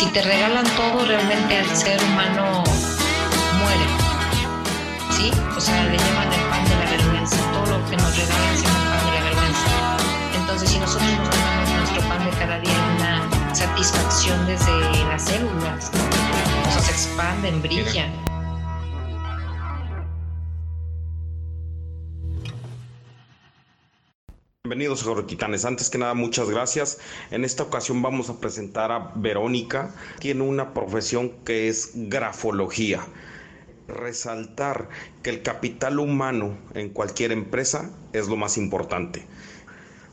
si te regalan todo, realmente el ser humano muere. ¿Sí? O sea, le llaman el pan de la vergüenza. Todo lo que nos regalan es el pan de la vergüenza. Entonces, si nosotros nos ganamos nuestro pan de cada día, una satisfacción desde las células, ¿no? se expanden, brillan. Bienvenidos Titanes. Antes que nada, muchas gracias. En esta ocasión vamos a presentar a Verónica. Tiene una profesión que es grafología. Resaltar que el capital humano en cualquier empresa es lo más importante.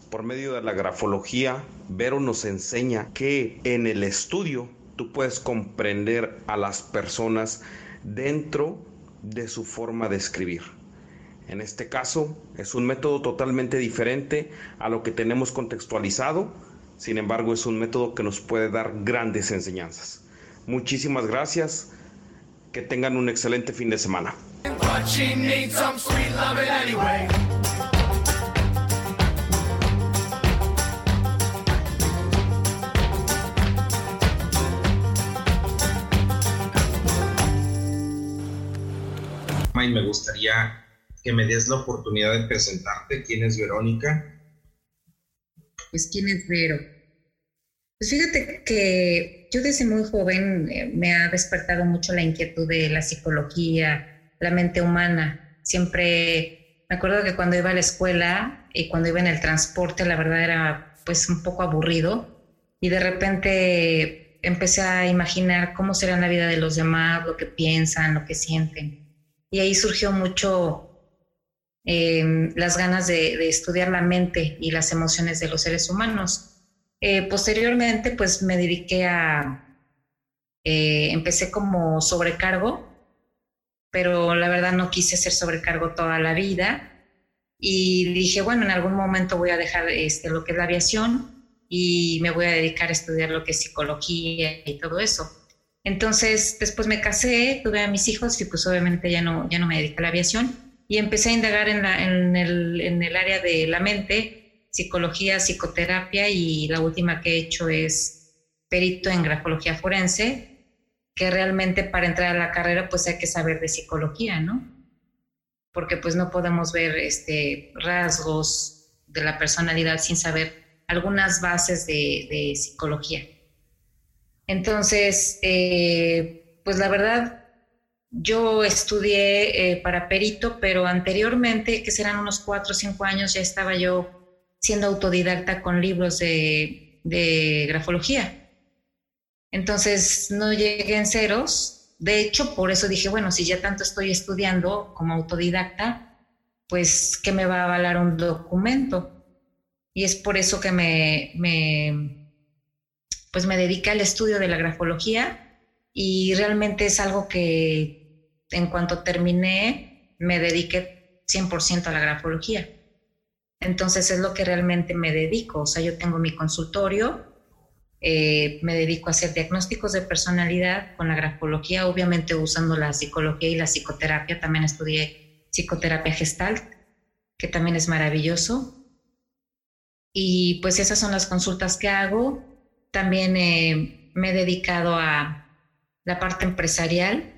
Por medio de la grafología, Vero nos enseña que en el estudio tú puedes comprender a las personas dentro de su forma de escribir. En este caso es un método totalmente diferente a lo que tenemos contextualizado, sin embargo es un método que nos puede dar grandes enseñanzas. Muchísimas gracias, que tengan un excelente fin de semana. me gustaría que me des la oportunidad de presentarte. ¿Quién es Verónica? Pues, ¿quién es Vero? Pues fíjate que yo desde muy joven eh, me ha despertado mucho la inquietud de la psicología, la mente humana. Siempre me acuerdo que cuando iba a la escuela y cuando iba en el transporte, la verdad era pues un poco aburrido y de repente empecé a imaginar cómo será la vida de los demás, lo que piensan, lo que sienten. Y ahí surgió mucho Em, las ganas de, estudiar la mente y las emociones de los seres humanos. Eh, posteriormente, pues me dediqué a, eh, empecé como sobrecargo, pero la verdad no quise ser sobrecargo toda la vida y dije, bueno, en algún momento voy a dejar este, lo que es la aviación y me voy a dedicar a estudiar lo que es psicología y todo eso. Entonces, después me casé, tuve a mis hijos y pues obviamente ya no, ya no me dediqué a la aviación y empecé a indagar en, el, área de la mente, psicología, psicoterapia y la última que he hecho es perito en grafología forense, que realmente para entrar a la carrera pues hay que saber de psicología, ¿no? Porque pues no podemos ver este, rasgos de la personalidad sin saber algunas bases de, de psicología. Entonces, eh, pues la verdad, yo estudié eh, para perito, pero anteriormente, que serán unos cuatro o cinco años, ya estaba yo siendo autodidacta con libros de, grafología. Entonces no llegué en ceros. De hecho, por eso dije, bueno, si ya tanto estoy estudiando como autodidacta, pues ¿qué me va a avalar un documento? Y es por eso que me, me pues me dediqué al estudio de la grafología y realmente es algo que en cuanto terminé me dediqué 100% a la grafología. Entonces es lo que realmente me dedico, o sea, yo tengo mi consultorio, eh, me dedico a hacer diagnósticos de personalidad con la grafología, obviamente usando la psicología y la psicoterapia, también estudié psicoterapia gestalt, que también es maravilloso. Y pues esas son las consultas que hago. También eh, me he dedicado a la parte empresarial,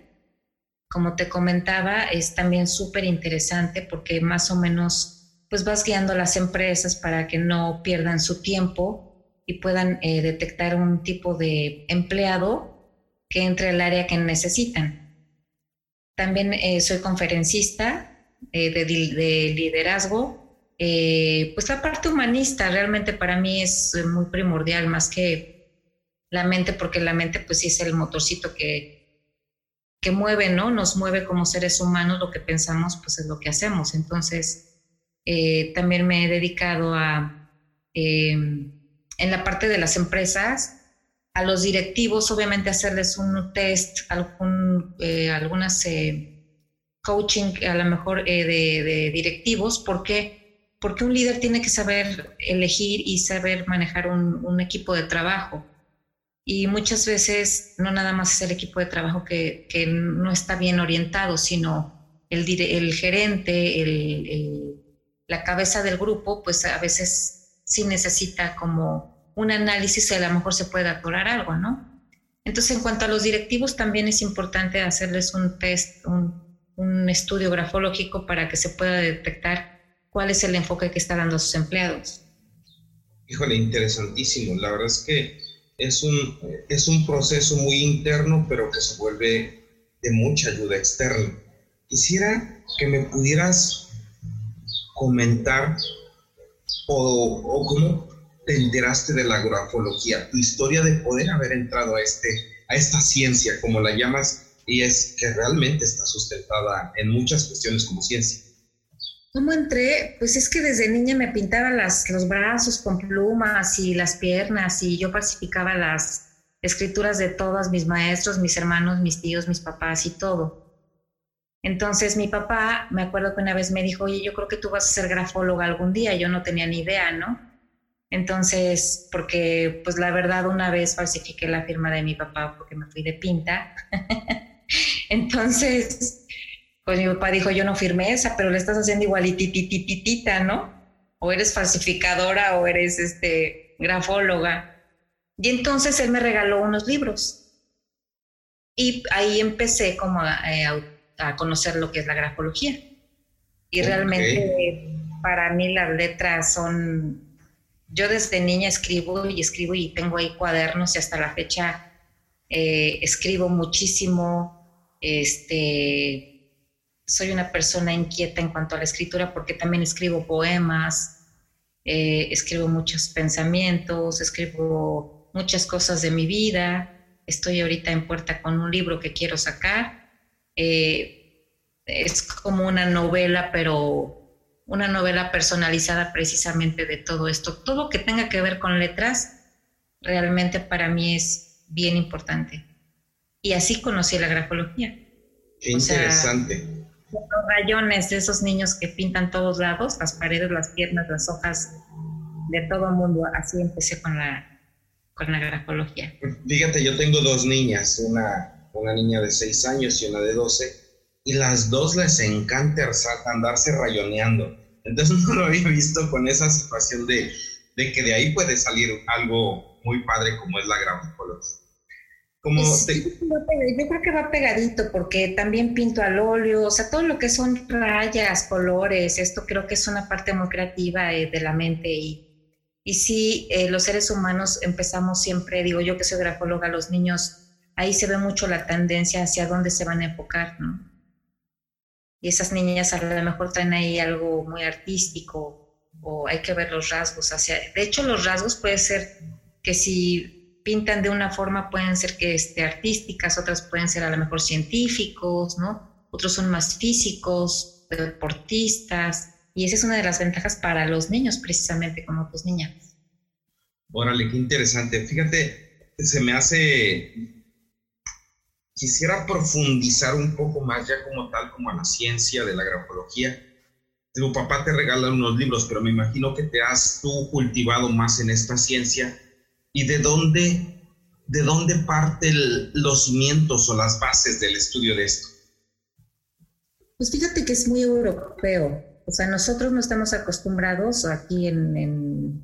como te comentaba, es también súper interesante porque más o menos pues vas guiando las empresas para que no pierdan su tiempo y puedan eh, detectar un tipo de empleado que entre al área que necesitan. También eh, soy conferencista eh, de, de, liderazgo. pues la parte humanista realmente para mí es muy primordial, más que la mente, porque la mente pues sí es el motorcito que, que mueve, ¿no? Nos mueve como seres humanos, lo que pensamos pues es lo que hacemos. Entonces, eh, también me he dedicado a, em, en la parte de las empresas, a los directivos, obviamente hacerles un test, algún, eh, algunas eh, coaching a lo mejor de, de, directivos, porque porque un líder tiene que saber elegir y saber manejar un, un equipo de trabajo. Y muchas veces no nada más es el equipo de trabajo que, no está bien orientado, sino el, el gerente, el, la cabeza del grupo, pues a veces sí necesita como un análisis a lo mejor se puede atorar algo, ¿no? Entonces, en cuanto a los directivos, también es importante hacerles un test, un, un estudio grafológico para que se pueda detectar cuál es el enfoque que está dando a sus empleados. Híjole, interesantísimo. La verdad es que es un, es un proceso muy interno, pero que se vuelve de mucha ayuda externa. Quisiera que me pudieras comentar o, o cómo te enteraste de la grafología, tu historia de poder haber entrado a, este, a esta ciencia, como la llamas, y es que realmente está sustentada en muchas cuestiones como ciencia. ¿Cómo entré? Pues es que desde niña me pintaba las, los brazos con plumas y las piernas y yo falsificaba las escrituras de todos mis maestros, mis hermanos, mis tíos, mis papás y todo. Entonces mi papá, me acuerdo que una vez me dijo, oye, yo creo que tú vas a ser grafóloga algún día. Yo no tenía ni idea, ¿no? Entonces, porque pues la verdad una vez falsifiqué la firma de mi papá porque me fui de pinta. Entonces, pues mi papá dijo, yo no firmé esa, pero le estás haciendo igualititititita, ¿no? O eres falsificadora o eres este, grafóloga. Y entonces él me regaló unos libros. Y ahí empecé como a, eh, conocer lo que es la grafología. Y realmente para mí las letras son... Yo desde niña escribo y escribo y tengo ahí cuadernos y hasta la fecha eh, escribo muchísimo. Este, soy una persona inquieta en cuanto a la escritura porque también escribo poemas, eh, escribo muchos pensamientos, escribo muchas cosas de mi vida. Estoy ahorita en puerta con un libro que quiero sacar. Eh, es como una novela, pero una novela personalizada precisamente de todo esto. Todo que tenga que ver con letras, realmente para mí es bien importante. Y así conocí la grafología. Qué interesante los rayones de esos niños que pintan todos lados, las paredes, las piernas, las hojas, de todo el mundo. Así empecé con la, con la grafología. Fíjate, yo tengo dos niñas, una, una niña de 6 años y una de 12, y las dos les encanta andarse rayoneando. Entonces no lo había visto con esa situación de, de que de ahí puede salir algo muy padre como es la grafología. Como Yo creo que va pegadito porque también pinto al óleo, o sea, todo lo que son rayas, colores, esto creo que es una parte muy creativa eh, de la mente y, y sí, eh, los seres humanos empezamos siempre, digo yo que soy grafóloga, los niños, ahí se ve mucho la tendencia hacia dónde se van a enfocar, ¿no? Y esas niñas a lo mejor traen ahí algo muy artístico o hay que ver los rasgos hacia... De hecho, los rasgos puede ser que si pintan de una forma pueden ser que este, artísticas, otras pueden ser a lo mejor científicos, ¿no? Otros son más físicos, deportistas, y esa es una de las ventajas para los niños, precisamente como tus niñas. Órale, qué interesante. Fíjate, se me hace... Quisiera profundizar un poco más ya como tal, como a la ciencia de la grafología. Tu papá te regala unos libros, pero me imagino que te has tú cultivado más en esta ciencia y de dónde, de dónde parten los cimientos o las bases del estudio de esto? Pues fíjate que es muy europeo. O sea, nosotros no estamos acostumbrados aquí en,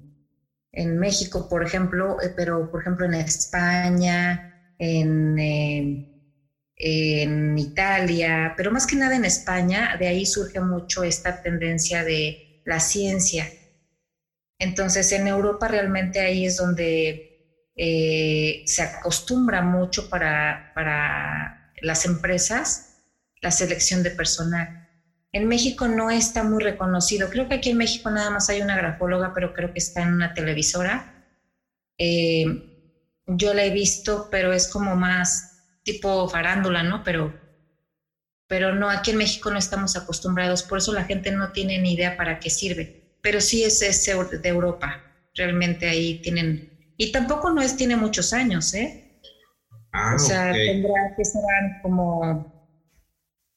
en, México, por ejemplo, eh, pero por ejemplo en España, en, en Italia, pero más que nada en España, de ahí surge mucho esta tendencia de la ciencia entonces, en Europa realmente ahí es donde eh, se acostumbra mucho para, para las empresas la selección de personal. En México no está muy reconocido. Creo que aquí en México nada más hay una grafóloga, pero creo que está en una televisora. Eh, yo la he visto, pero es como más tipo farándula, ¿no? Pero, pero no, aquí en México no estamos acostumbrados, por eso la gente no tiene ni idea para qué sirve pero sí es, de Europa. Realmente ahí tienen, y tampoco no es, tiene muchos años, ¿eh? Ah, o sea, tendrá que ser como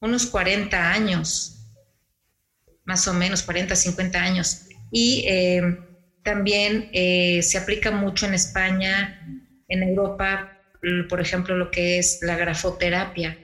unos 40 años, más o menos, 40, 50 años. Y eh, también eh, se aplica mucho en España, en Europa, por ejemplo, lo que es la grafoterapia.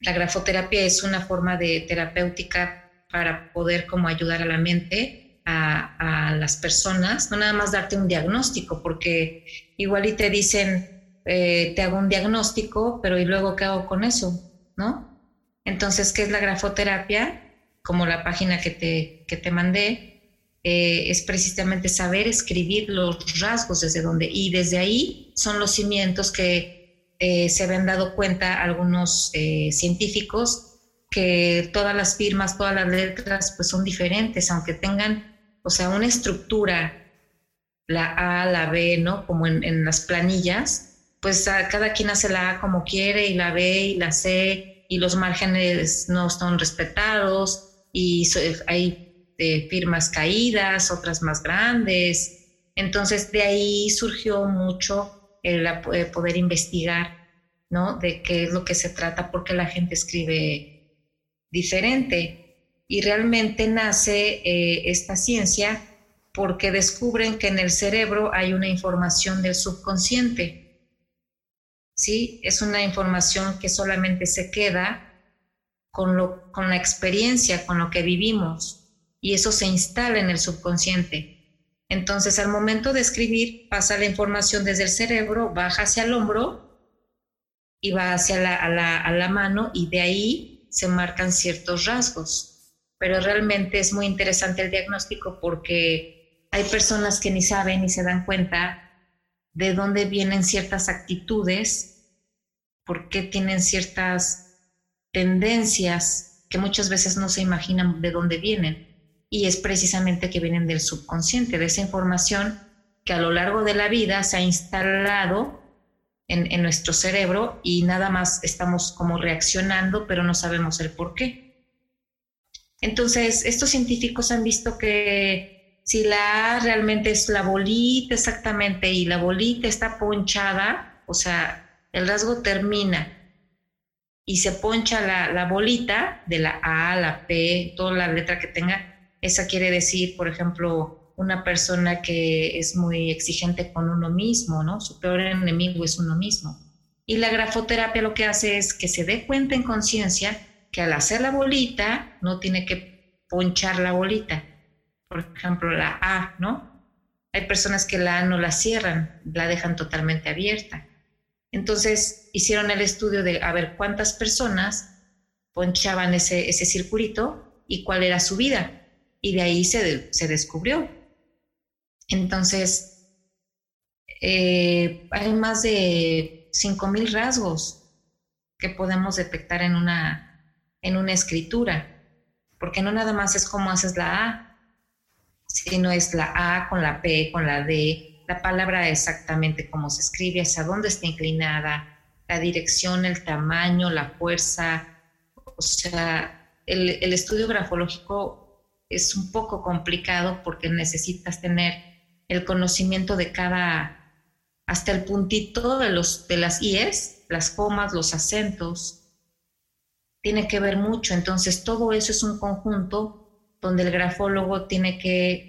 La grafoterapia es una forma de terapéutica para poder como ayudar a la mente, a, las personas, no nada más darte un diagnóstico, porque igual y te dicen, eh, te hago un diagnóstico, pero ¿y luego qué hago con eso? ¿No? Entonces, ¿qué es la grafoterapia? Como la página que te, que te mandé, eh, es precisamente saber escribir los rasgos desde donde, y desde ahí son los cimientos que eh, se habían dado cuenta algunos científicos que todas las firmas, todas las letras, pues son diferentes, aunque tengan, o sea, una estructura, la A, la B, ¿no? Como en, en las planillas, pues cada quien hace la A como quiere y la B y la C y los márgenes no están respetados y hay eh, firmas caídas, otras más grandes. Entonces de ahí surgió mucho el, eh, poder investigar, ¿no? De qué es lo que se trata, porque la gente escribe diferente. Y realmente nace eh, esta ciencia porque descubren que en el cerebro hay una información del subconsciente ¿sí? Es una información que solamente se queda con, lo, con la experiencia, con lo que vivimos, y eso se instala en el subconsciente. Entonces, al momento de escribir, pasa la información desde el cerebro, baja hacia el hombro y va hacia la, a, la, mano, y de ahí se marcan ciertos rasgos. Pero realmente es muy interesante el diagnóstico porque hay personas que ni saben ni se dan cuenta de dónde vienen ciertas actitudes, por qué tienen ciertas tendencias que muchas veces no se imaginan de dónde vienen. Y es precisamente que vienen del subconsciente, de esa información que a lo largo de la vida se ha instalado en, en nuestro cerebro y nada más estamos como reaccionando, pero no sabemos el por qué. Entonces, estos científicos han visto que si la A realmente es la bolita exactamente y la bolita está ponchada, o sea, el rasgo termina y se poncha la, bolita de la A, la P, toda la letra que tenga, esa quiere decir, por ejemplo, una persona que es muy exigente con uno mismo, ¿no? Su peor enemigo es uno mismo. Y la grafoterapia lo que hace es que se dé cuenta en conciencia que al hacer la bolita no tiene que ponchar la bolita, por ejemplo, la A, ¿no? Hay personas que la A no la cierran, la dejan totalmente abierta. Entonces hicieron el estudio de a ver cuántas personas ponchaban ese, ese circulito y cuál era su vida. Y de ahí se, se descubrió. Entonces, eh, hay más de 5.000 rasgos que podemos detectar en una, en una escritura, porque no nada más es como haces la A, no es la A con la P, con la D, la palabra exactamente cómo se escribe, hacia dónde está inclinada, la dirección, el tamaño, la fuerza. O sea, el, el estudio grafológico es un poco complicado porque necesitas tener el conocimiento de cada, hasta el puntito de, los, de las IES, las comas, los acentos, tiene que ver mucho. Entonces, todo eso es un conjunto donde el grafólogo tiene que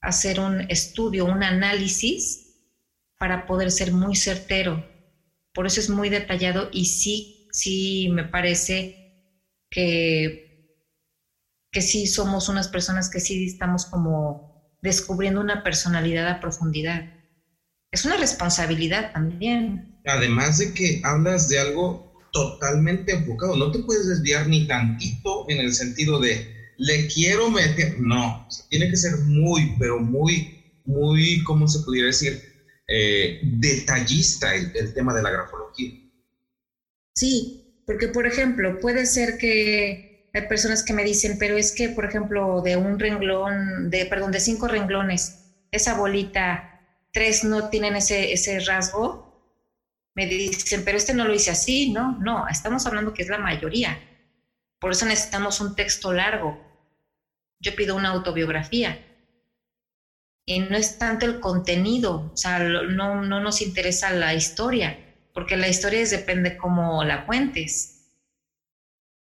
hacer un estudio, un análisis para poder ser muy certero. Por eso es muy detallado y sí, sí me parece que, que sí somos unas personas que sí estamos como descubriendo una personalidad a profundidad. Es una responsabilidad también. Además de que hablas de algo totalmente enfocado, no te puedes desviar ni tantito en el sentido de le quiero meter, no, tiene que ser muy, pero muy, muy, ¿cómo se pudiera decir? Eh, detallista el, tema de la grafología. Sí, porque por ejemplo, puede ser que hay personas que me dicen, pero es que, por ejemplo, de un renglón, de, perdón, de cinco renglones, esa bolita, tres no tienen ese, ese rasgo, me dicen, pero este no lo hice así, no, no, estamos hablando que es la mayoría. Por eso necesitamos un texto largo, yo pido una autobiografía. Y no es tanto el contenido, o sea, no, no nos interesa la historia, porque la historia es, depende cómo la cuentes.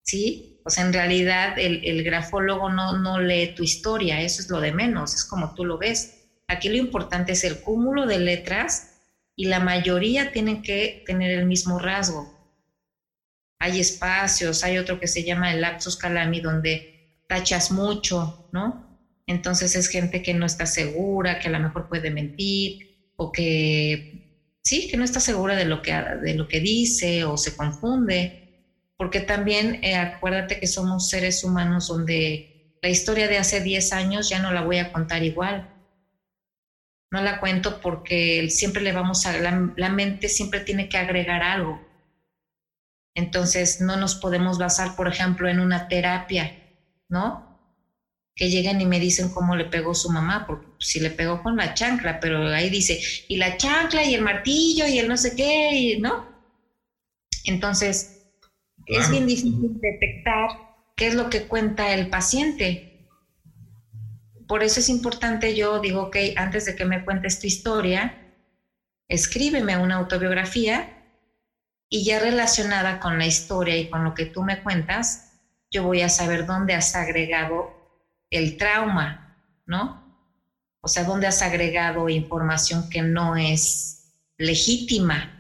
¿Sí? O sea, en realidad el, el grafólogo no, no lee tu historia, eso es lo de menos, es como tú lo ves. Aquí lo importante es el cúmulo de letras y la mayoría tienen que tener el mismo rasgo. Hay espacios, hay otro que se llama el lapsus calami, donde tachas mucho, ¿no? Entonces es gente que no está segura, que a lo mejor puede mentir o que sí, que no está segura de lo que, de lo que dice o se confunde, porque también eh, acuérdate que somos seres humanos donde la historia de hace 10 años ya no la voy a contar igual. No la cuento porque siempre le vamos a, la mente siempre tiene que agregar algo. Entonces no nos podemos basar, por ejemplo, en una terapia, ¿no? que lleguen y me dicen cómo le pegó su mamá, porque si le pegó con la chancla, pero ahí dice, y la chancla y el martillo y el no sé qué, ¿no? Entonces, es bien difícil detectar qué es lo que cuenta el paciente. Por eso es importante, yo digo, ok, antes de que me cuentes tu historia, escríbeme una autobiografía y ya relacionada con la historia y con lo que tú me cuentas, yo voy a saber dónde has agregado el trauma, ¿no? O sea, dónde has agregado información que no es legítima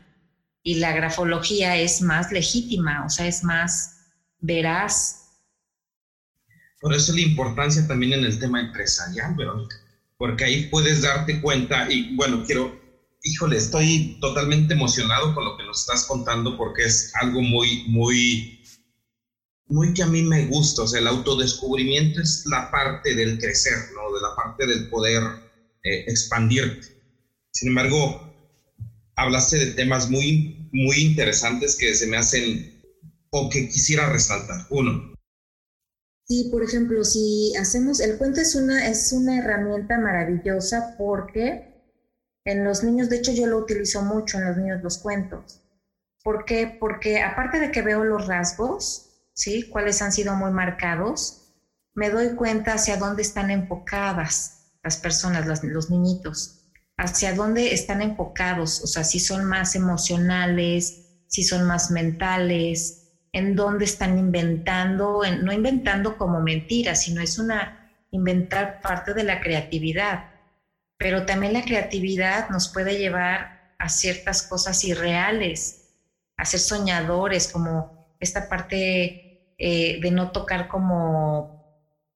y la grafología es más legítima, o sea, es más veraz. Por eso la importancia también en el tema empresarial, Verónica, porque ahí puedes darte cuenta y bueno, quiero, híjole, estoy totalmente emocionado con lo que nos estás contando porque es algo muy, muy muy que a mí me gusta, o sea, el autodescubrimiento es la parte del crecer, ¿no? De la parte del poder eh, expandirte. Sin embargo, hablaste de temas muy, muy interesantes que se me hacen o que quisiera resaltar. Uno. Sí, por ejemplo, si hacemos, el cuento es una, es una herramienta maravillosa porque en los niños, de hecho yo lo utilizo mucho en los niños los cuentos. ¿Por qué? Porque aparte de que veo los rasgos, ¿sí? Cuáles han sido muy marcados, me doy cuenta hacia dónde están enfocadas las personas, los niñitos, hacia dónde están enfocados, o sea, si son más emocionales, si son más mentales, en dónde están inventando, no inventando como mentira, sino es una inventar parte de la creatividad. Pero también la creatividad nos puede llevar a ciertas cosas irreales, a ser soñadores, como esta parte eh, de no tocar como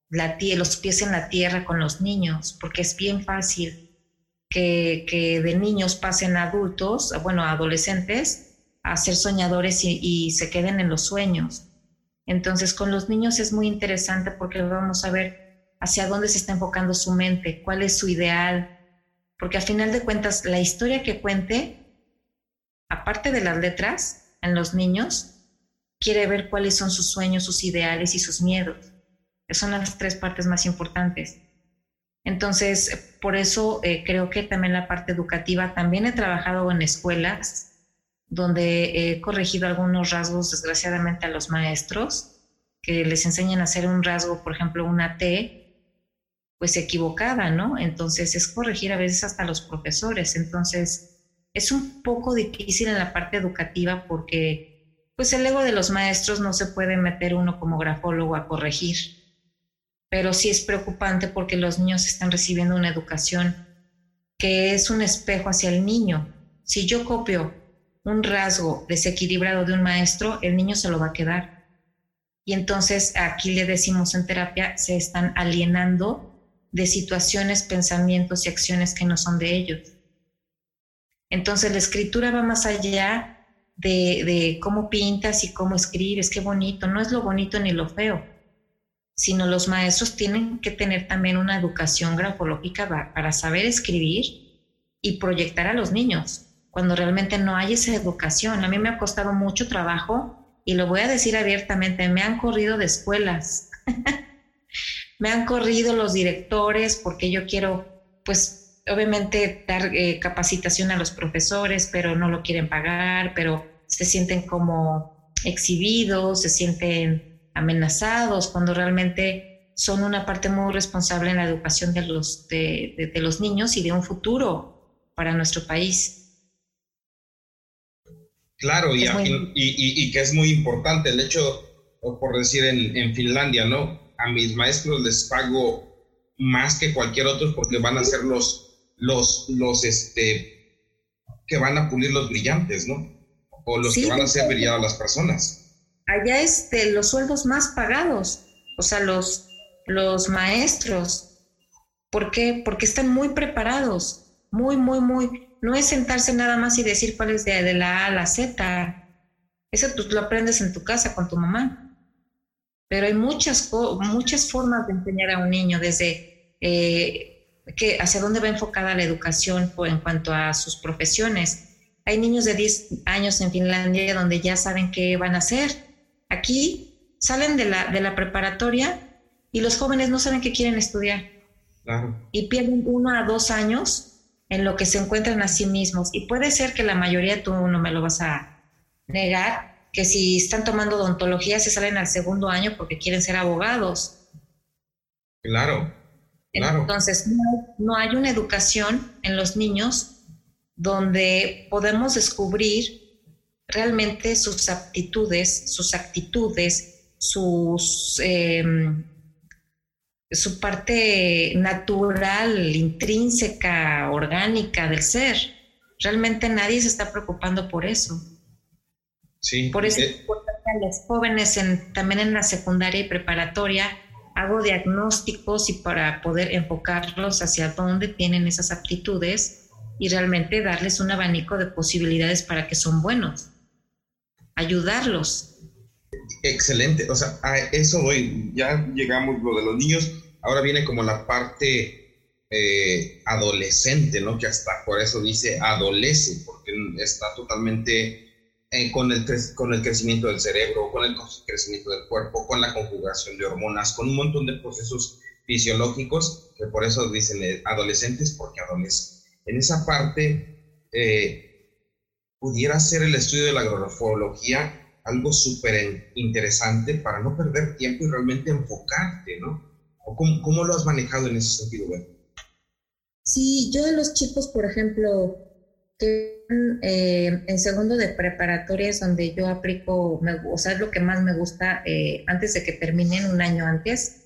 la los pies en la tierra con los niños, porque es bien fácil que, de niños pasen a adultos, bueno, adolescentes, a ser soñadores y, se queden en los sueños. Entonces, con los niños es muy interesante porque vamos a ver hacia dónde se está enfocando su mente, cuál es su ideal, porque a final de cuentas la historia que cuente, aparte de las letras en los niños, quiere ver cuáles son sus sueños, sus ideales y sus miedos. Esas son las tres partes más importantes. Entonces, por eso eh, creo que también la parte educativa, también he trabajado en escuelas donde he corregido algunos rasgos, desgraciadamente, a los maestros, que les enseñan a hacer un rasgo, por ejemplo, una T, pues equivocada, ¿no? Entonces es corregir a veces hasta los profesores. Entonces, es un poco difícil en la parte educativa porque pues el ego de los maestros no se puede meter uno como grafólogo a corregir. Pero sí es preocupante porque los niños están recibiendo una educación que es un espejo hacia el niño. Si yo copio un rasgo desequilibrado de un maestro, el niño se lo va a quedar. Y entonces aquí le decimos en terapia, se están alienando de situaciones, pensamientos y acciones que no son de ellos. Entonces la escritura va más allá de, cómo pintas y cómo escribes, qué bonito, no es lo bonito ni lo feo, sino los maestros tienen que tener también una educación grafológica para saber escribir y proyectar a los niños, cuando realmente no hay esa educación. A mí me ha costado mucho trabajo y lo voy a decir abiertamente, me han corrido de escuelas, me han corrido los directores porque yo quiero, pues, obviamente dar eh, capacitación a los profesores, pero no lo quieren pagar, pero se sienten como exhibidos, se sienten amenazados, cuando realmente son una parte muy responsable en la educación de los, de, los niños y de un futuro para nuestro país. Claro, y, y, que es muy importante el hecho, por decir en, en Finlandia, ¿no? A mis maestros les pago más que cualquier otro porque van a ser los los, los este, que van a pulir los brillantes, ¿no? O los que van a hacer brillar a las personas. Allá este, los sueldos más pagados, o sea, los, los maestros. ¿Por qué? Porque están muy preparados, muy, muy, muy. No es sentarse nada más y decir cuál es de, la A a la Z. Eso tú lo aprendes en tu casa con tu mamá. Pero hay muchas, muchas formas de enseñar a un niño, desde eh, que, hacia dónde va enfocada la educación en cuanto a sus profesiones. Hay niños de 10 años en Finlandia donde ya saben qué van a hacer. Aquí salen de la, de la preparatoria y los jóvenes no saben qué quieren estudiar. Y pierden uno a dos años en lo que se encuentran a sí mismos. Y puede ser que la mayoría, tú no me lo vas a negar, que si están tomando odontología se salen al segundo año porque quieren ser abogados. Claro, claro. Entonces, no, hay una educación en los niños donde podemos descubrir realmente sus aptitudes, sus actitudes, sus... Em, su parte natural, intrínseca, orgánica del ser. Realmente nadie se está preocupando por eso. Sí. Por eso eh, a los jóvenes también en la secundaria y preparatoria hago diagnósticos y para poder enfocarlos hacia dónde tienen esas aptitudes y realmente darles un abanico de posibilidades para que son buenos. Ayudarlos Excelente, o sea, a eso hoy ya llegamos lo de los niños, ahora viene como la parte eh, adolescente, ¿no? Que hasta por eso dice adolece, porque está totalmente eh, con, el, con el crecimiento del cerebro, con el crecimiento del cuerpo, con la conjugación de hormonas, con un montón de procesos fisiológicos, que por eso dicen eh, adolescentes, porque adolescen. En esa parte, pudiera ser el estudio de la agroforología algo súper interesante para no perder tiempo y realmente enfocarte, ¿no? cómo, cómo, lo has manejado en ese sentido, Ben? Sí, yo de los chicos, por ejemplo, que eh, en segundo de preparatoria es donde yo aplico, o sea, es lo que más me gusta eh, antes de que terminen un año antes,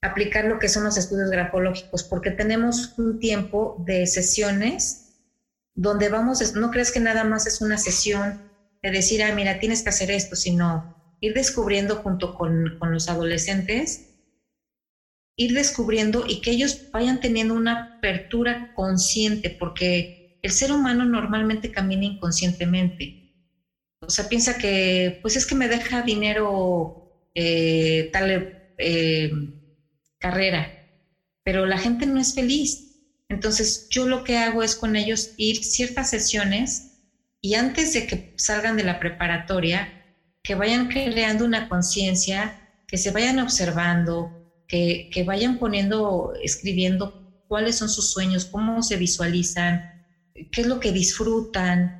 aplicar lo que son los estudios grafológicos, porque tenemos un tiempo de sesiones donde vamos, no crees que nada más es una sesión de decir, ah, mira, tienes que hacer esto, sino ir descubriendo junto con, con los adolescentes, ir descubriendo y que ellos vayan teniendo una apertura consciente, porque el ser humano normalmente camina inconscientemente. O sea, piensa que, pues es que me deja dinero eh, tal eh, carrera, pero la gente no es feliz. Entonces, yo lo que hago es con ellos ir ciertas sesiones y antes de que salgan de la preparatoria, que vayan creando una conciencia, que se vayan observando, que, que, vayan poniendo, escribiendo cuáles son sus sueños, cómo se visualizan, qué es lo que disfrutan.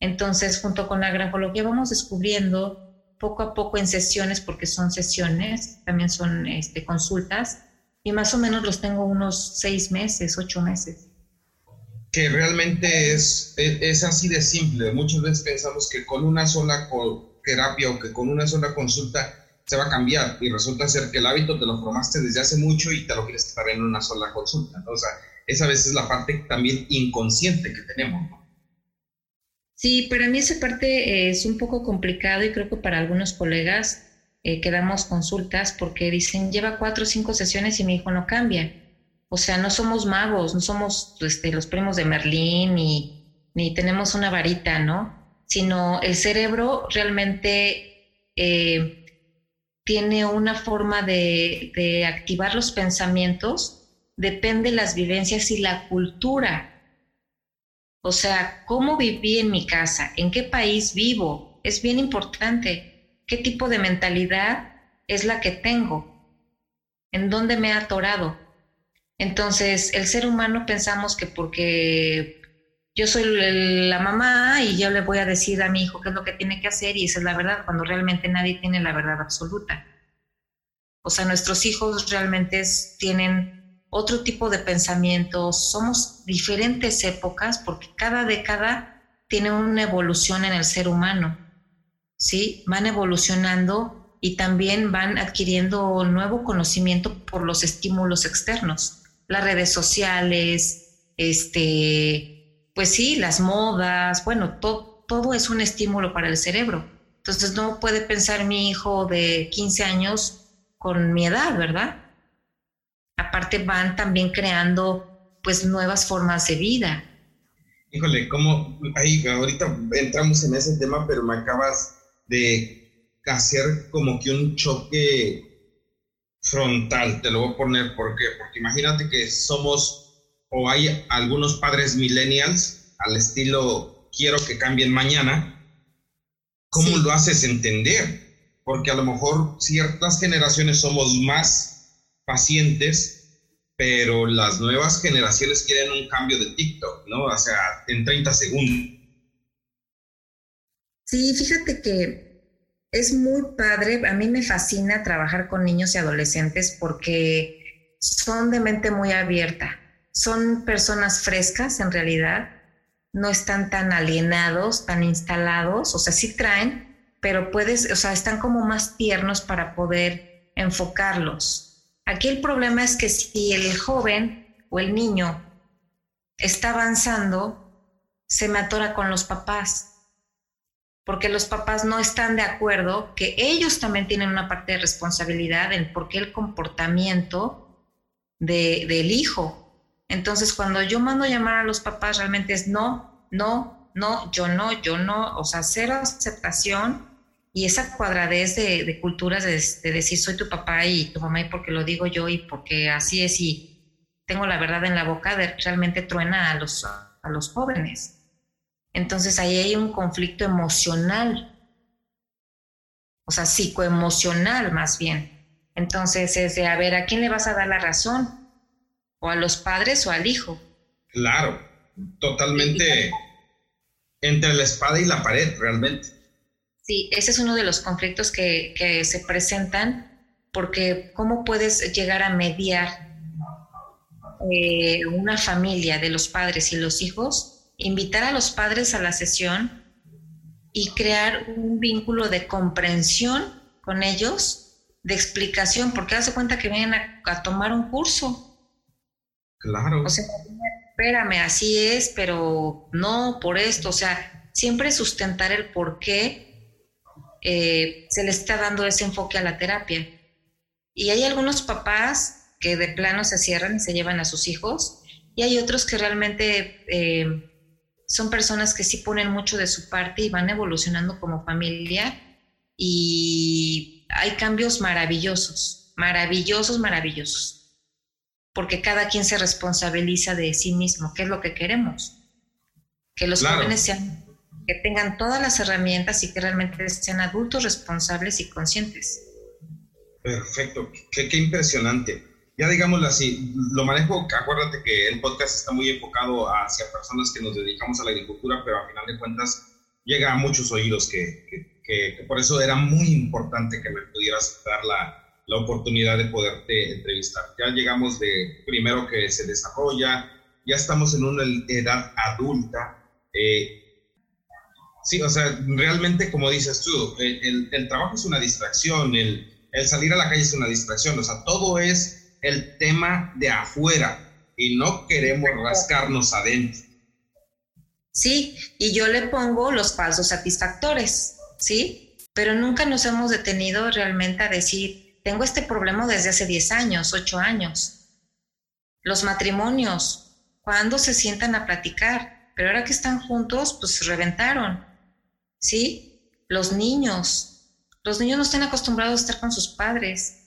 Entonces, junto con la grafología vamos descubriendo poco a poco en sesiones, porque son sesiones, también son este, consultas, y más o menos los tengo unos seis meses, ocho meses que realmente es, es, así de simple. Muchas veces pensamos que con una sola terapia o que con una sola consulta se va a cambiar y resulta ser que el hábito te lo formaste desde hace mucho y te lo quieres quitar en una sola consulta. O sea, esa vez es la parte también inconsciente que tenemos. Sí, para mí esa parte es un poco complicado y creo que para algunos colegas eh, que damos consultas porque dicen lleva cuatro o cinco sesiones y mi hijo no cambia. O sea, no somos magos, no somos este, los primos de Merlín ni, ni tenemos una varita, ¿no? Sino el cerebro realmente eh, tiene una forma de, de activar los pensamientos, depende de las vivencias y la cultura. O sea, cómo viví en mi casa, en qué país vivo, es bien importante. ¿Qué tipo de mentalidad es la que tengo? ¿En dónde me he atorado? Entonces, el ser humano pensamos que porque yo soy la mamá y yo le voy a decir a mi hijo qué es lo que tiene que hacer y esa es la verdad, cuando realmente nadie tiene la verdad absoluta. O sea, nuestros hijos realmente tienen otro tipo de pensamientos, somos diferentes épocas porque cada década tiene una evolución en el ser humano, ¿sí? Van evolucionando y también van adquiriendo nuevo conocimiento por los estímulos externos las redes sociales, este, pues sí, las modas, bueno, todo es un estímulo para el cerebro. Entonces no puede pensar mi hijo de 15 años con mi edad, ¿verdad? Aparte van también creando pues nuevas formas de vida. Híjole, como ahí ahorita entramos en ese tema, pero me acabas de hacer como que un choque frontal, te lo voy a poner, ¿por qué? Porque imagínate que somos o hay algunos padres millennials al estilo quiero que cambien mañana, ¿cómo lo haces entender? Porque a lo mejor ciertas generaciones somos más pacientes pero las nuevas generaciones quieren un cambio de TikTok, ¿no? O sea, en 30 segundos. Sí, fíjate que es muy padre, a mí me fascina trabajar con niños y adolescentes porque son de mente muy abierta, son personas frescas en realidad, no están tan alienados, tan instalados, o sea, sí traen, pero puedes, o sea, están como más tiernos para poder enfocarlos. Aquí el problema es que si el joven o el niño está avanzando, se me atora con los papás, porque los papás no están de acuerdo que ellos también tienen una parte de responsabilidad en por qué el comportamiento del hijo. Entonces, cuando yo mando llamar a los papás, realmente es no, no, no, yo no, yo no, o sea, cero aceptación y esa cuadradez de, culturas de, decir soy tu papá y tu mamá y porque lo digo yo y porque así es y tengo la verdad en la boca, de, realmente truena a los, a los jóvenes. Entonces ahí hay un conflicto emocional, o sea, psicoemocional más bien. Entonces es de, a ver, ¿a quién le vas a dar la razón? ¿O a los padres o al hijo? Claro, totalmente entre la espada y la pared, realmente. Sí, ese es uno de los conflictos que, se presentan, porque ¿cómo puedes llegar a mediar eh, una familia de los padres y los hijos? Invitar a los padres a la sesión y crear un vínculo de comprensión con ellos, de explicación, porque hace cuenta que vienen a, a tomar un curso. Claro. O sea, espérame, así es, pero no por esto, o sea, siempre sustentar el por qué eh, se le está dando ese enfoque a la terapia. Y hay algunos papás que de plano se cierran y se llevan a sus hijos, y hay otros que realmente eh, son personas que sí ponen mucho de su parte y van evolucionando como familia, y hay cambios maravillosos, maravillosos, maravillosos, porque cada quien se responsabiliza de sí mismo, qué es lo que queremos, que los jóvenes sean que tengan todas las herramientas y que realmente sean adultos responsables y conscientes. Perfecto, qué, impresionante. Ya digámoslo así, lo manejo, acuérdate que el podcast está muy enfocado hacia personas que nos dedicamos a la agricultura, pero a final de cuentas llega a muchos oídos que, que, por eso era muy importante que me pudieras dar la, la oportunidad de poderte entrevistar. Ya llegamos de primero que se desarrolla, ya estamos en una edad adulta, eh, Sí, o sea, realmente como dices tú, el, trabajo es una distracción, el, salir a la calle es una distracción, o sea, todo es el tema de afuera y no queremos rascarnos adentro. Sí, y yo le pongo los falsos satisfactores, ¿sí? Pero nunca nos hemos detenido realmente a decir, tengo este problema desde hace 10 años, 8 años. Los matrimonios, ¿cuándo se sientan a platicar? Pero ahora que están juntos, pues reventaron. ¿sí? Los niños. Los niños no están acostumbrados a estar con sus padres.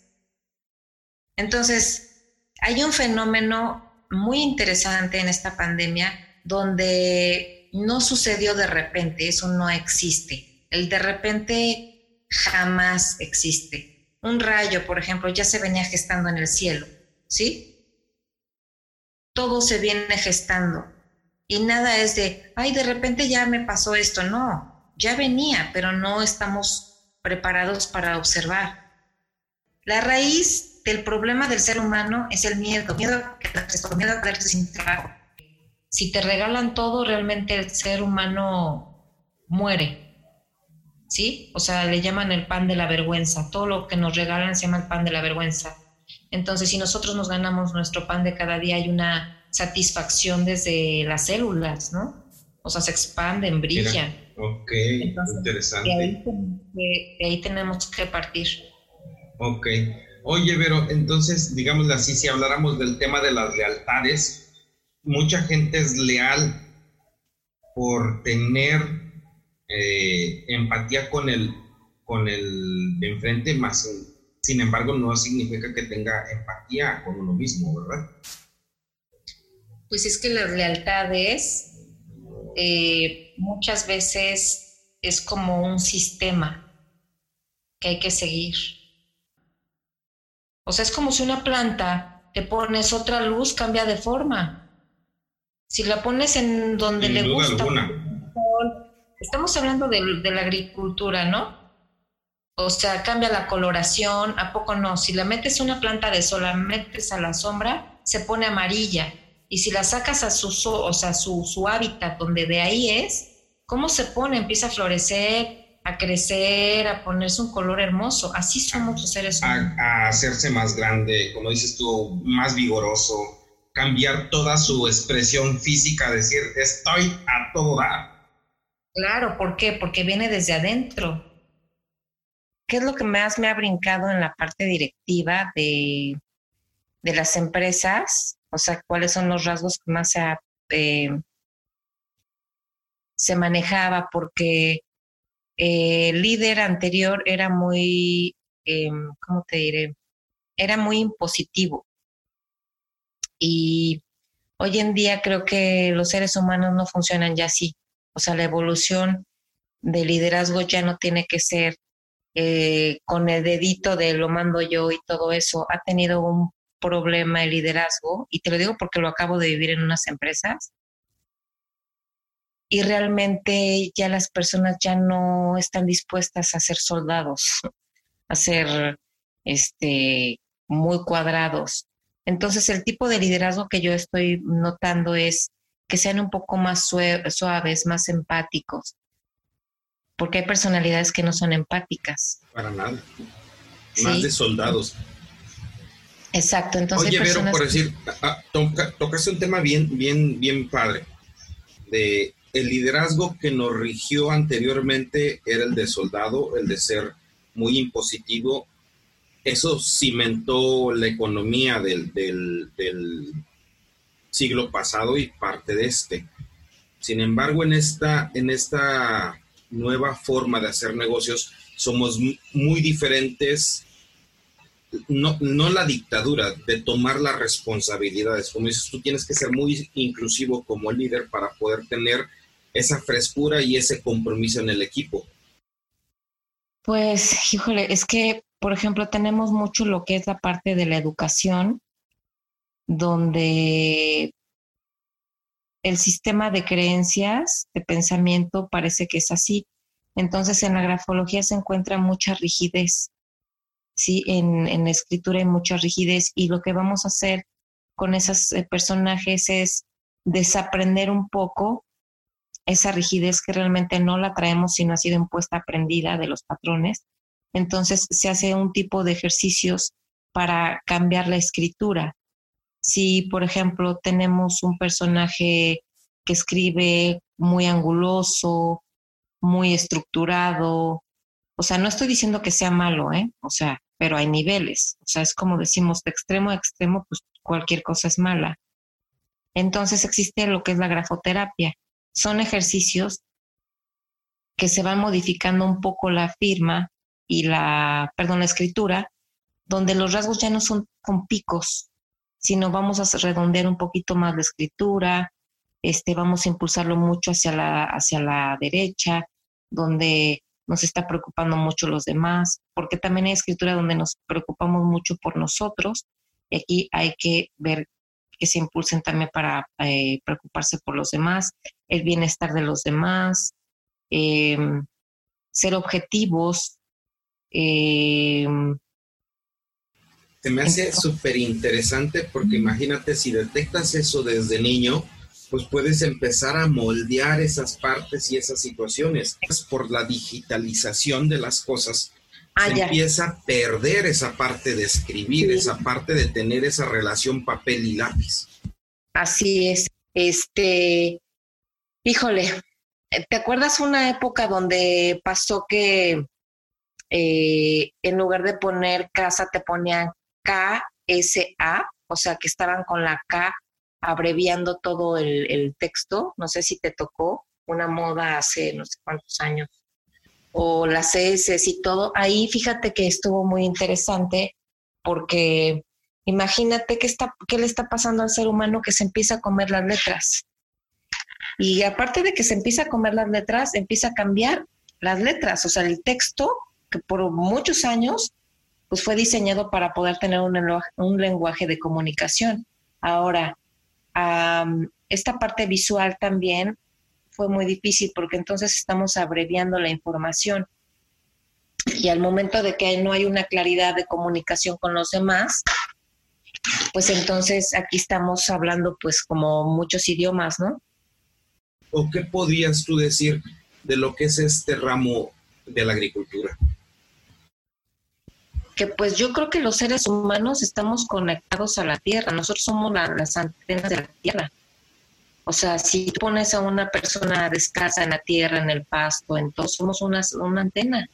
Entonces, hay un fenómeno muy interesante en esta pandemia donde no sucedió de repente, eso no existe. El de repente jamás existe. Un rayo, por ejemplo, ya se venía gestando en el cielo, ¿sí? Todo se viene gestando y nada es de, ay, de repente ya me pasó esto, no ya venía, pero no estamos preparados para observar. La raíz del problema del ser humano es el miedo, miedo a quedarse sin trabajo. Si te regalan todo, realmente el ser humano muere. ¿Sí? O sea, le llaman el pan de la vergüenza. Todo lo que nos regalan se llama el pan de la vergüenza. Entonces, si nosotros nos ganamos nuestro pan de cada día, hay una satisfacción desde las células, ¿no? O sea, se expanden, brillan. ok, interesante. De ahí, tenemos que partir. Ok. Oye, pero entonces, digámoslo así, si habláramos del tema de las lealtades, mucha gente es leal por tener eh, empatía con el, con el de enfrente, más sin embargo no significa que tenga empatía con uno mismo, ¿verdad? Pues es que las lealtades eh, muchas veces es como un sistema que hay que seguir. O sea, es como si una planta le pones otra luz, cambia de forma. Si la pones en donde le gusta. Estamos hablando de, de, la agricultura, ¿no? O sea, cambia la coloración, ¿a poco no? Si la metes una planta de sol, la metes a la sombra, se pone amarilla. Y si la sacas a su, o sea, su, su hábitat, donde de ahí es, ¿cómo se pone? Empieza a florecer, a crecer, a ponerse un color hermoso. Así son muchos seres humanos. A, hacerse más grande, como dices tú, más vigoroso, cambiar toda su expresión física, decir, estoy a todo dar. Claro, ¿por qué? Porque viene desde adentro. ¿Qué es lo que más me ha brincado en la parte directiva de, de las empresas? O sea, ¿cuáles son los rasgos que más se, eh, se manejaba? Porque eh, líder anterior era muy, em, ¿cómo te diré? Era muy impositivo. Y hoy en día creo que los seres humanos no funcionan ya así. O sea, la evolución del liderazgo ya no tiene que ser eh, con el dedito de lo mando yo y todo eso. Ha tenido un problema el liderazgo, y te lo digo porque lo acabo de vivir en unas empresas, y realmente ya las personas ya no están dispuestas a ser soldados, a ser este, muy cuadrados. Entonces, el tipo de liderazgo que yo estoy notando es que sean un poco más suaves, más empáticos, porque hay personalidades que no son empáticas. Para nada. Más de soldados. Exacto, entonces... Oye, Vero, por decir, ah, tocaste un tema bien, bien, bien padre, de el liderazgo que nos rigió anteriormente era el de soldado, el de ser muy impositivo. Eso cimentó la economía del, siglo pasado y parte de este. Sin embargo, en esta, en esta nueva forma de hacer negocios, somos muy diferentes. No, no la dictadura, de tomar las responsabilidades. Como dices, tú tienes que ser muy inclusivo como líder para poder tener esa frescura y ese compromiso en el equipo? Pues, híjole, es que, por ejemplo, tenemos mucho lo que es la parte de la educación, donde el sistema de creencias, de pensamiento, parece que es así. Entonces, en la grafología se encuentra mucha rigidez, ¿sí? En, en la escritura hay mucha rigidez y lo que vamos a hacer con esos eh, personajes es desaprender un poco esa rigidez que realmente no la traemos, sino ha sido impuesta, aprendida de los patrones. Entonces se hace un tipo de ejercicios para cambiar la escritura. Si, por ejemplo, tenemos un personaje que escribe muy anguloso, muy estructurado, o sea, no estoy diciendo que sea malo, ¿eh? O sea, pero hay niveles. O sea, es como decimos, de extremo a extremo, pues cualquier cosa es mala. Entonces existe lo que es la grafoterapia, son ejercicios que se van modificando un poco la firma y la, perdón, la escritura, donde los rasgos ya no son con picos, sino vamos a redondear un poquito más la escritura, este, vamos a impulsarlo mucho hacia la, hacia la derecha, donde nos está preocupando mucho los demás, porque también hay escritura donde nos preocupamos mucho por nosotros, y aquí hay que ver que se impulsen también para eh, preocuparse por los demás, el bienestar de los demás, em, ser objetivos. Em, Se me hace súper interesante porque imagínate si detectas eso desde niño, pues puedes empezar a moldear esas partes y esas situaciones. Por la digitalización de las cosas, Ah, se empieza a perder esa parte de escribir, esa parte de tener esa relación papel y lápiz. Así es. Este, híjole, ¿te acuerdas una época donde pasó que eh, en lugar de poner casa te ponían KSA? O sea, que estaban con la K abreviando todo el, el texto. No sé si te tocó. una moda hace no sé cuántos años, o las heces y todo, ahí fíjate que estuvo muy interesante porque imagínate qué, está, qué le está pasando al ser humano que se empieza a comer las letras. Y aparte de que se empieza a comer las letras, empieza a cambiar las letras, o sea, el texto que por muchos años pues fue diseñado para poder tener un lenguaje, un lenguaje de comunicación. Ahora, esta parte visual también fue muy difícil porque entonces estamos abreviando la información y al momento de que no hay una claridad de comunicación con los demás, pues entonces aquí estamos hablando pues como muchos idiomas, ¿no? ¿O qué podías tú decir de lo que es este ramo de la agricultura? Que pues yo creo que los seres humanos estamos conectados a la tierra, nosotros somos las antenas de la tierra. O sea, si tú pones a una persona descalza en la tierra, en el pasto, entonces somos una, una antena,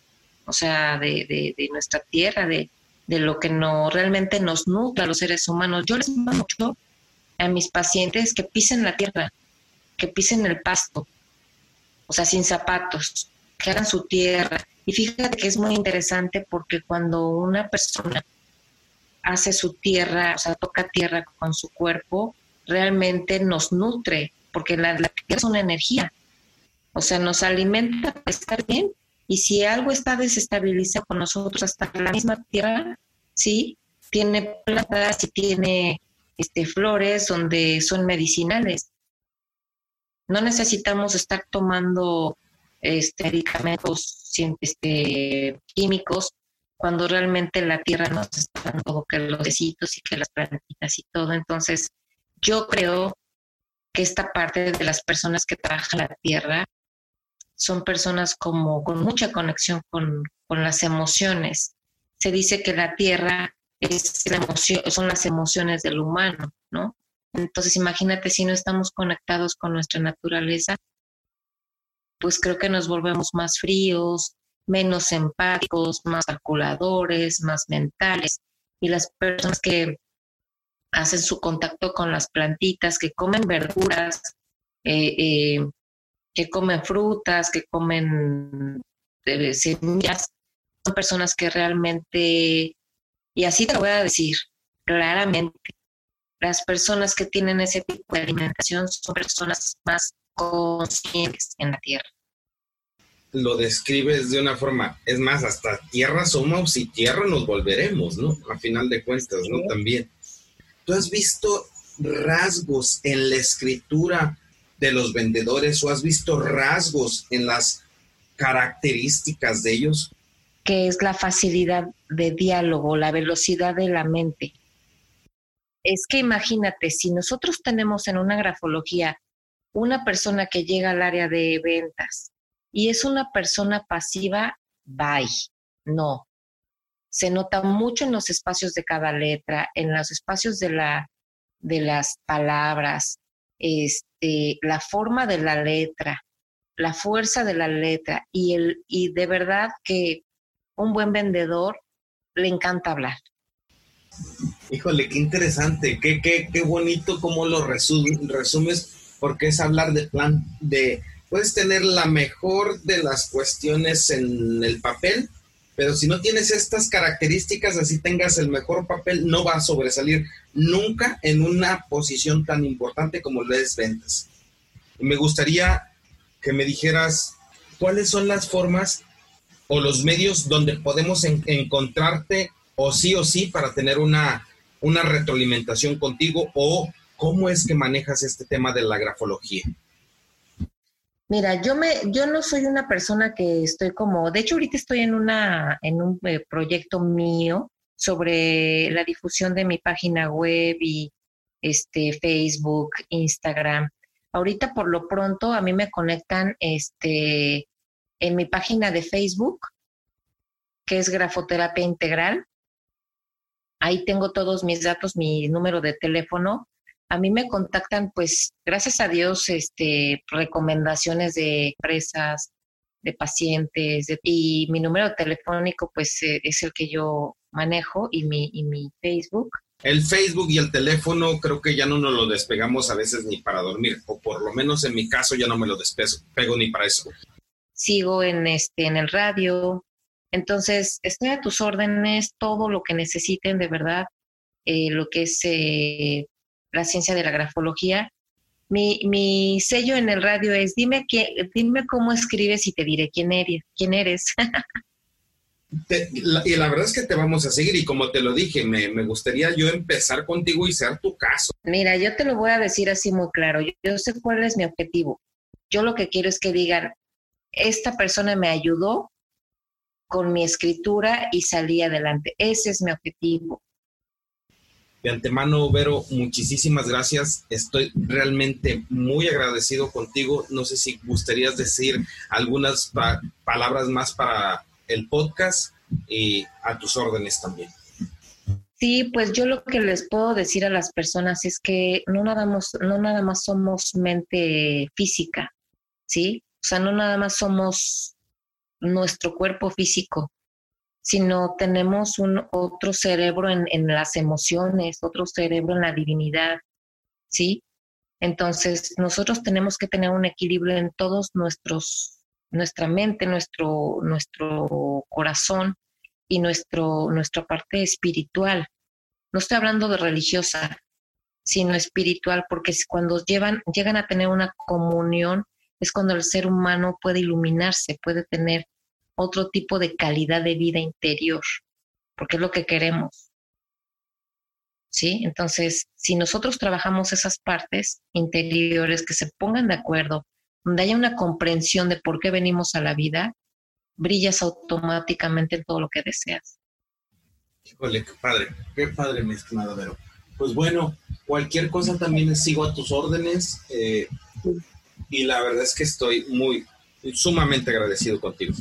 o sea, de, de, nuestra tierra, de, de, lo que no realmente nos nutre a los seres humanos. Yo les mando mucho a mis pacientes que pisen la tierra, que pisen el pasto, o sea, sin zapatos, que hagan su tierra. Y fíjate que es muy interesante porque cuando una persona hace su tierra, o sea, toca tierra con su cuerpo, realmente nos nutre, porque la, tierra es una energía. O sea, nos alimenta para estar bien. Y si algo está desestabilizado con nosotros, hasta la misma tierra, sí, tiene plantas y tiene este, flores donde son medicinales. No necesitamos estar tomando este, medicamentos este, químicos cuando realmente la tierra nos está dando que los besitos y que las plantitas y todo. Entonces, yo creo que esta parte de las personas que trabajan la tierra son personas como con mucha conexión con, con las emociones. Se dice que la tierra es la emoción, son las emociones del humano, ¿no? Entonces, imagínate si no estamos conectados con nuestra naturaleza, pues creo que nos volvemos más fríos, menos empáticos, más calculadores, más mentales. Y las personas que hacen su contacto con las plantitas, que comen verduras, eh, eh, que comen frutas, que comen eh, semillas, son personas que realmente, y así te lo voy a decir claramente, las personas que tienen ese tipo de alimentación son personas más conscientes en la tierra. Lo describes de una forma, es más, hasta tierra somos y tierra nos volveremos, ¿no? A final de cuentas, ¿no? También. ¿Tú has visto rasgos en la escritura de los vendedores o has visto rasgos en las características de ellos? Que es la facilidad de diálogo, la velocidad de la mente es que imagínate, si nosotros tenemos en una grafología una persona que llega al área de ventas y es una persona pasiva, bye, no. Se nota mucho en los espacios de cada letra, en los espacios de, la, de las palabras, este, la forma de la letra, la fuerza de la letra y, el, y de verdad que un buen vendedor le encanta hablar. Híjole, qué interesante, qué, qué, qué bonito cómo lo resumes, porque es hablar de plan de, puedes tener la mejor de las cuestiones en el papel, pero si no tienes estas características, así tengas el mejor papel, no va a sobresalir nunca en una posición tan importante como lo es ventas. me gustaría que me dijeras cuáles son las formas o los medios donde podemos encontrarte o sí o sí para tener una una retroalimentación contigo o cómo es que manejas este tema de la grafología? Mira, yo me, yo no soy una persona que estoy como, de hecho ahorita estoy en una, en un eh, proyecto mío sobre la difusión de mi página web y este Facebook, Instagram. Ahorita por lo pronto a mí me conectan este en mi página de Facebook, que es Grafoterapia Integral, Ahí tengo todos mis datos, mi número de teléfono. A mí me contactan, pues, gracias a Dios, este, recomendaciones de empresas, de pacientes, y mi número telefónico, pues, eh, es el que yo manejo y mi, y mi Facebook. el Facebook y el teléfono creo que ya no nos lo despegamos a veces ni para dormir, o por lo menos en mi caso ya no me lo despego ni para eso. Sigo en este en el radio, entonces estoy a tus órdenes, todo lo que necesiten de verdad, eh, lo que es eh, la ciencia de la grafología. Mi, mi, sello en el radio es dime que, dime cómo escribes y te diré quién eres. Quién eres. y la verdad es que te vamos a seguir y como te lo dije, me, gustaría yo empezar contigo y ser tu caso. Mira, yo te lo voy a decir así muy claro, yo, sé cuál es mi objetivo. Yo lo que quiero es que digan, esta persona me ayudó con mi escritura y salí adelante. Ese es mi objetivo. De antemano, Vero, muchísimas gracias. Estoy realmente muy agradecido contigo. No sé si gustarías decir algunas palabras más para el podcast y a tus órdenes también. Sí, pues yo lo que les puedo decir a las personas es que no nada más, no nada más somos mente física, ¿sí? O sea, no nada más somos nuestro cuerpo físico, sino tenemos un otro cerebro en, en las emociones, otro cerebro en la divinidad, ¿sí? Entonces, nosotros tenemos que tener un equilibrio en todos nuestros nuestra mente, nuestro, nuestro corazón y nuestro, nuestra parte espiritual. No estoy hablando de religiosa, sino espiritual, porque cuando llevan, llegan a tener una comunión es cuando el ser humano puede iluminarse, puede tener otro tipo de calidad de vida interior, porque es lo que queremos. ¿Sí? Entonces, si nosotros trabajamos esas partes interiores que se pongan de acuerdo, donde haya una comprensión de por qué venimos a la vida, brillas automáticamente en todo lo que deseas. Híjole, qué padre, qué padre, mi estimado Vero. Pues bueno, cualquier cosa también sigo a tus órdenes eh, y la verdad es que estoy muy, sumamente agradecido contigo.